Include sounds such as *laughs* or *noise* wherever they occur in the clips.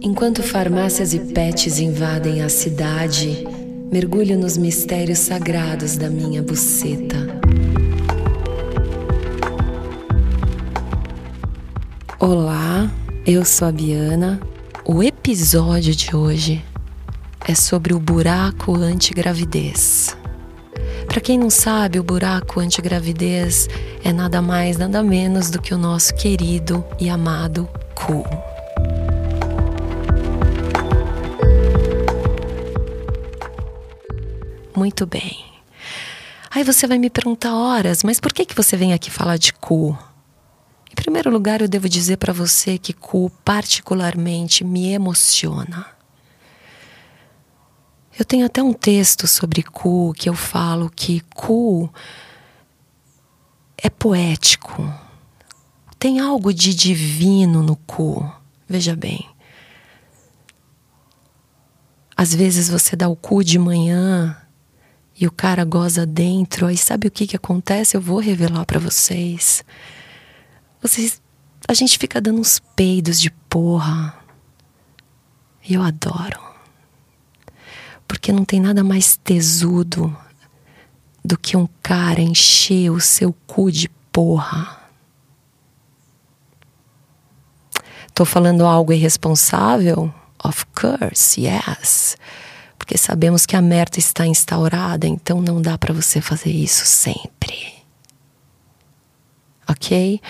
Enquanto farmácias e pets invadem a cidade, mergulho nos mistérios sagrados da minha buceta. Olá, eu sou a Biana. O episódio de hoje é sobre o buraco antigravidez. Para quem não sabe, o buraco antigravidez é nada mais, nada menos do que o nosso querido e amado cu. Muito bem. Aí você vai me perguntar horas, mas por que que você vem aqui falar de cu? Em primeiro lugar, eu devo dizer para você que cu particularmente me emociona. Eu tenho até um texto sobre cu que eu falo que cu é poético. Tem algo de divino no cu. Veja bem. Às vezes você dá o cu de manhã e o cara goza dentro, aí sabe o que que acontece? Eu vou revelar para vocês. Vocês, a gente fica dando uns peidos de porra. E eu adoro. Porque não tem nada mais tesudo do que um cara encher o seu cu de porra. Tô falando algo irresponsável? Of course, yes porque sabemos que a merda está instaurada, então não dá para você fazer isso sempre. Ok?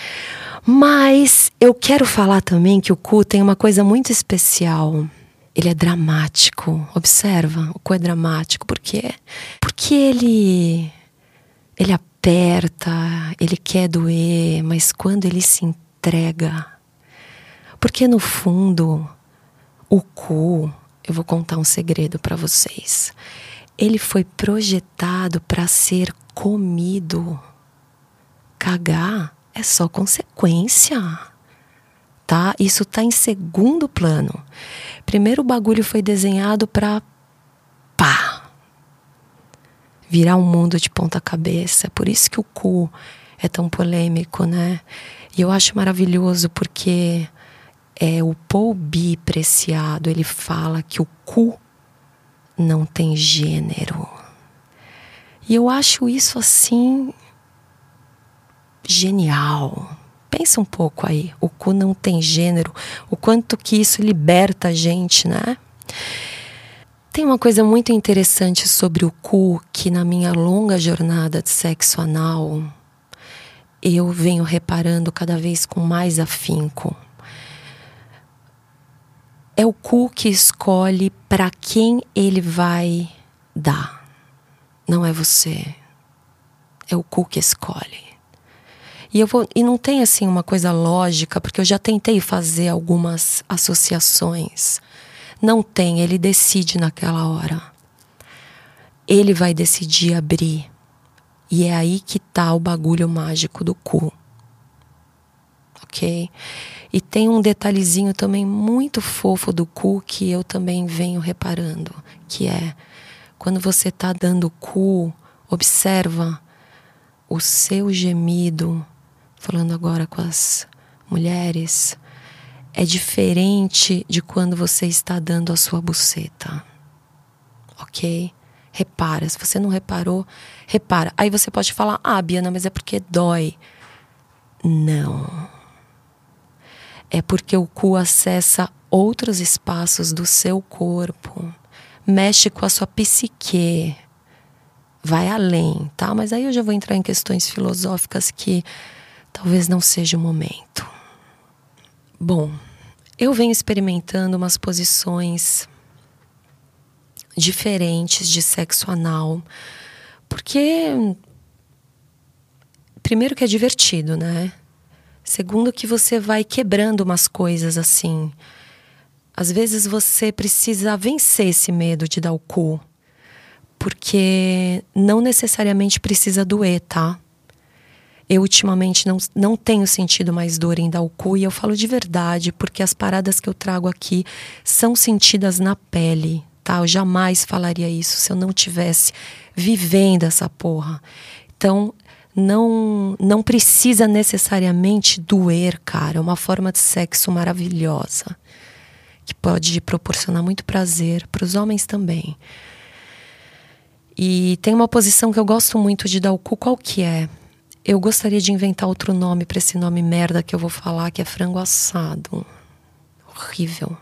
Mas eu quero falar também que o cu tem uma coisa muito especial. Ele é dramático. Observa, o cu é dramático. Por quê? Porque ele ele aperta, ele quer doer, mas quando ele se entrega, porque no fundo o cu eu vou contar um segredo para vocês. Ele foi projetado para ser comido. Cagar é só consequência. Tá? Isso tá em segundo plano. Primeiro o bagulho foi desenhado para pá. Virar um mundo de ponta cabeça. Por isso que o cu é tão polêmico, né? E eu acho maravilhoso porque é o Paul B. Preciado, ele fala que o cu não tem gênero. E eu acho isso assim genial. Pensa um pouco aí, o cu não tem gênero, o quanto que isso liberta a gente, né? Tem uma coisa muito interessante sobre o cu que na minha longa jornada de sexo anal eu venho reparando cada vez com mais afinco é o cu que escolhe para quem ele vai dar. Não é você. É o cu que escolhe. E eu vou e não tem assim uma coisa lógica, porque eu já tentei fazer algumas associações. Não tem, ele decide naquela hora. Ele vai decidir abrir. E é aí que tá o bagulho mágico do cu. OK? E tem um detalhezinho também muito fofo do cu que eu também venho reparando, que é quando você está dando cu, observa o seu gemido, falando agora com as mulheres, é diferente de quando você está dando a sua buceta. Ok? Repara. Se você não reparou, repara. Aí você pode falar, ah, Biana, mas é porque dói. Não é porque o cu acessa outros espaços do seu corpo, mexe com a sua psique, vai além, tá? Mas aí eu já vou entrar em questões filosóficas que talvez não seja o momento. Bom, eu venho experimentando umas posições diferentes de sexo anal, porque primeiro que é divertido, né? Segundo, que você vai quebrando umas coisas assim. Às vezes você precisa vencer esse medo de dar o cu. Porque não necessariamente precisa doer, tá? Eu ultimamente não, não tenho sentido mais dor em dar o cu e eu falo de verdade, porque as paradas que eu trago aqui são sentidas na pele, tá? Eu jamais falaria isso se eu não tivesse vivendo essa porra. Então, não não precisa necessariamente doer, cara. É uma forma de sexo maravilhosa que pode proporcionar muito prazer para os homens também. E tem uma posição que eu gosto muito de dar o cu, qual que é? Eu gostaria de inventar outro nome para esse nome merda que eu vou falar, que é frango assado. Horrível.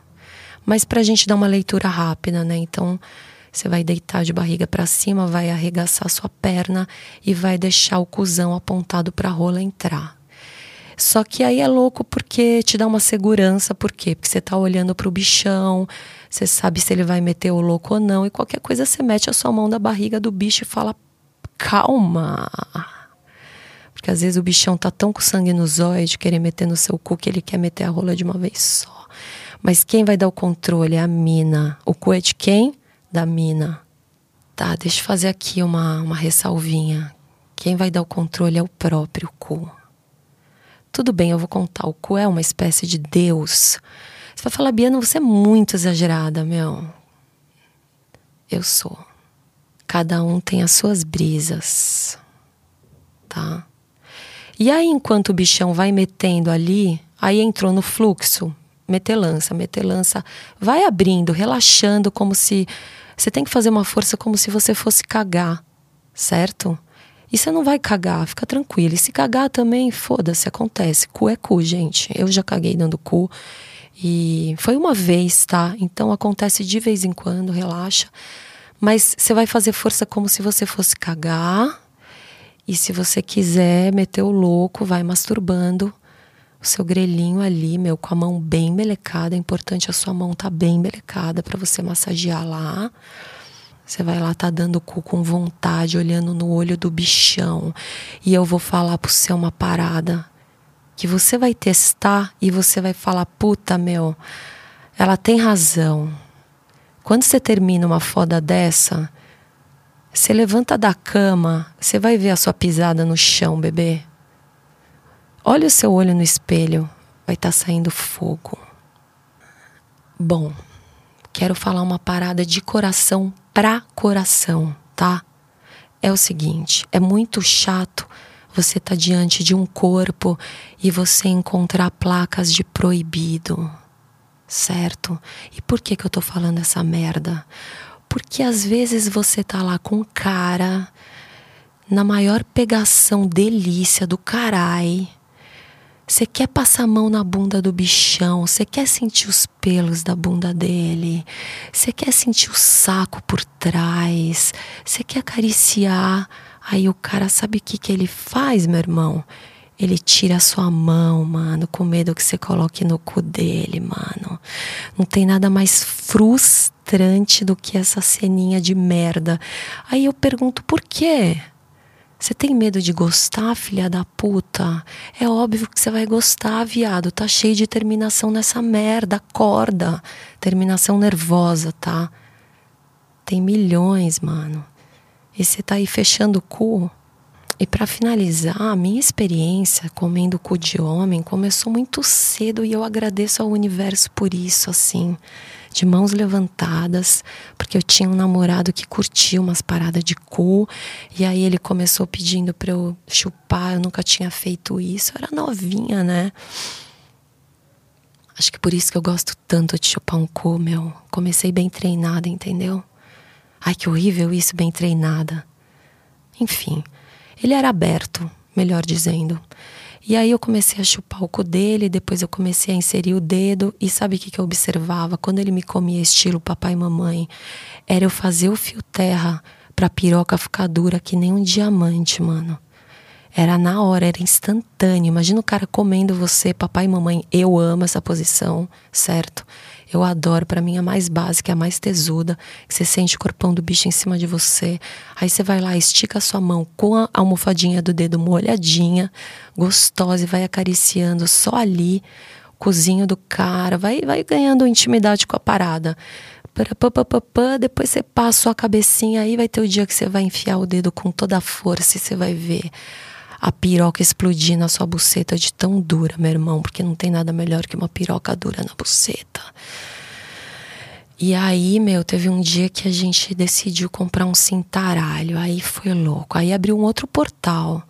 Mas pra gente dar uma leitura rápida, né? Então, você vai deitar de barriga para cima, vai arregaçar sua perna e vai deixar o cuzão apontado para a rola entrar. Só que aí é louco porque te dá uma segurança, por quê? Porque você tá olhando pro bichão, você sabe se ele vai meter o louco ou não, e qualquer coisa você mete a sua mão na barriga do bicho e fala: calma. Porque às vezes o bichão tá tão com sangue no zóio de querer meter no seu cu que ele quer meter a rola de uma vez só. Mas quem vai dar o controle é a mina. O cu é de quem? Da mina. Tá, deixa eu fazer aqui uma, uma ressalvinha. Quem vai dar o controle é o próprio cu. Tudo bem, eu vou contar. O cu é uma espécie de Deus. Você vai falar, Biana, você é muito exagerada, meu. Eu sou. Cada um tem as suas brisas. Tá? E aí, enquanto o bichão vai metendo ali, aí entrou no fluxo, metelança, metelança, vai abrindo, relaxando, como se. Você tem que fazer uma força como se você fosse cagar, certo? E você não vai cagar, fica tranquilo. E se cagar também, foda-se, acontece. Cu é cu, gente. Eu já caguei dando cu. E foi uma vez, tá? Então acontece de vez em quando, relaxa. Mas você vai fazer força como se você fosse cagar e se você quiser meter o louco, vai masturbando o seu grelhinho ali, meu, com a mão bem melecada. É importante a sua mão tá bem melecada para você massagear lá. Você vai lá, tá dando cu com vontade, olhando no olho do bichão. E eu vou falar pro você uma parada que você vai testar e você vai falar: puta, meu, ela tem razão. Quando você termina uma foda dessa, você levanta da cama, você vai ver a sua pisada no chão, bebê. Olha o seu olho no espelho, vai estar tá saindo fogo. Bom, quero falar uma parada de coração pra coração, tá? É o seguinte, é muito chato você estar tá diante de um corpo e você encontrar placas de proibido, certo? E por que que eu tô falando essa merda? Porque às vezes você tá lá com cara na maior pegação delícia do carai. Você quer passar a mão na bunda do bichão, você quer sentir os pelos da bunda dele, você quer sentir o saco por trás, você quer acariciar. Aí o cara sabe o que, que ele faz, meu irmão? Ele tira a sua mão, mano, com medo que você coloque no cu dele, mano. Não tem nada mais frustrante do que essa ceninha de merda. Aí eu pergunto por quê? Você tem medo de gostar, filha da puta? É óbvio que você vai gostar, viado. Tá cheio de terminação nessa merda. Acorda. Terminação nervosa, tá? Tem milhões, mano. E você tá aí fechando o cu. E para finalizar, a minha experiência comendo cu de homem começou muito cedo e eu agradeço ao universo por isso, assim, de mãos levantadas, porque eu tinha um namorado que curtia umas paradas de cu, e aí ele começou pedindo para eu chupar, eu nunca tinha feito isso, eu era novinha, né? Acho que por isso que eu gosto tanto de chupar um cu, meu. Comecei bem treinada, entendeu? Ai, que horrível isso, bem treinada. Enfim, ele era aberto, melhor dizendo. E aí eu comecei a chupar o cu dele, depois eu comecei a inserir o dedo e sabe o que, que eu observava? Quando ele me comia estilo papai e mamãe, era eu fazer o fio terra pra piroca ficar dura que nem um diamante, mano. Era na hora, era instantâneo. Imagina o cara comendo você, papai e mamãe. Eu amo essa posição, certo? Eu adoro, para mim a mais básica, a mais tesuda, que você sente o corpão do bicho em cima de você. Aí você vai lá, estica a sua mão com a almofadinha do dedo molhadinha, gostosa e vai acariciando só ali, o cozinho do cara, vai vai ganhando intimidade com a parada. Depois você passa a cabecinha aí, vai ter o dia que você vai enfiar o dedo com toda a força e você vai ver a piroca explodir na sua buceta de tão dura, meu irmão, porque não tem nada melhor que uma piroca dura na buceta. E aí, meu, teve um dia que a gente decidiu comprar um cintaralho, aí foi louco. Aí abriu um outro portal.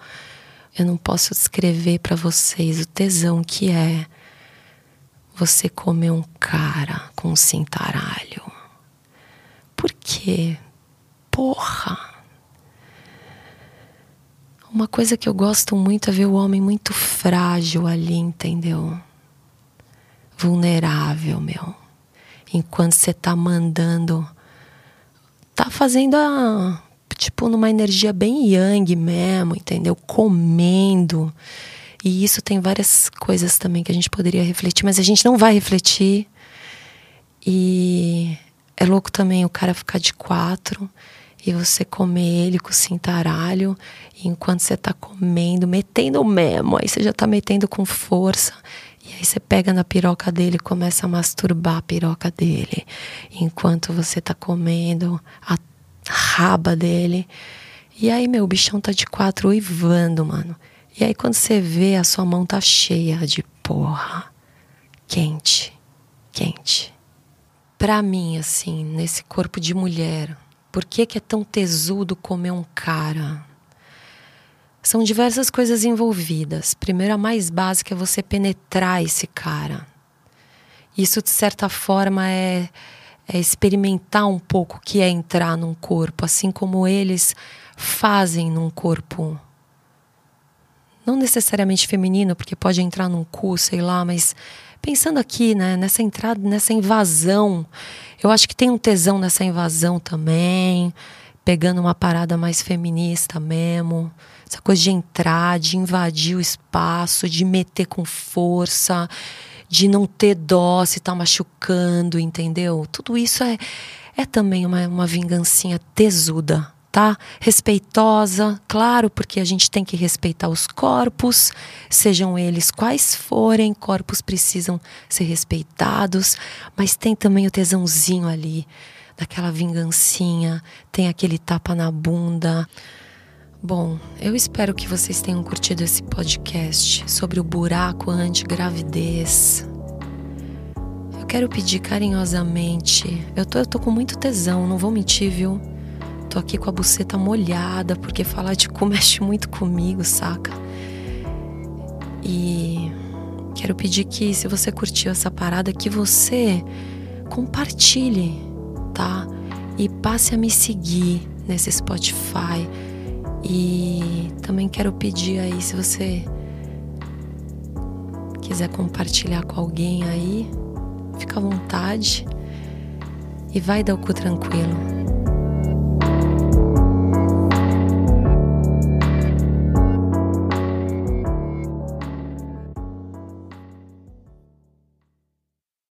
Eu não posso descrever para vocês o tesão que é você comer um cara com um cintaralho? Por quê? Porra! Uma coisa que eu gosto muito é ver o homem muito frágil ali, entendeu? Vulnerável, meu. Enquanto você tá mandando. Tá fazendo a. Tipo, numa energia bem yang mesmo, entendeu? Comendo e isso tem várias coisas também que a gente poderia refletir, mas a gente não vai refletir. E é louco também o cara ficar de quatro e você comer ele com cintaralho, e enquanto você tá comendo, metendo o memo, aí você já tá metendo com força. E aí você pega na piroca dele e começa a masturbar a piroca dele. Enquanto você tá comendo a raba dele. E aí, meu, o bichão tá de quatro uivando, mano. E aí quando você vê, a sua mão tá cheia de porra. Quente, quente. Pra mim, assim, nesse corpo de mulher, por que, que é tão tesudo comer um cara? São diversas coisas envolvidas. Primeiro, a mais básica é você penetrar esse cara. Isso, de certa forma, é, é experimentar um pouco o que é entrar num corpo, assim como eles fazem num corpo não necessariamente feminino, porque pode entrar num cu, sei lá, mas pensando aqui, né, nessa entrada, nessa invasão, eu acho que tem um tesão nessa invasão também, pegando uma parada mais feminista mesmo, essa coisa de entrar, de invadir o espaço, de meter com força, de não ter dó se tá machucando, entendeu? Tudo isso é, é também uma, uma vingancinha tesuda, tá? Respeitosa, claro, porque a gente tem que respeitar os corpos, sejam eles quais forem, corpos precisam ser respeitados, mas tem também o tesãozinho ali, daquela vingancinha, tem aquele tapa na bunda. Bom, eu espero que vocês tenham curtido esse podcast sobre o buraco anti-gravidez. Eu quero pedir carinhosamente, eu tô, eu tô com muito tesão, não vou mentir, viu? Tô aqui com a buceta molhada, porque falar de cu *laughs* mexe muito comigo, saca? E quero pedir que, se você curtiu essa parada, que você compartilhe, tá? E passe a me seguir nesse Spotify. E também quero pedir aí, se você quiser compartilhar com alguém aí, fica à vontade e vai dar o cu tranquilo.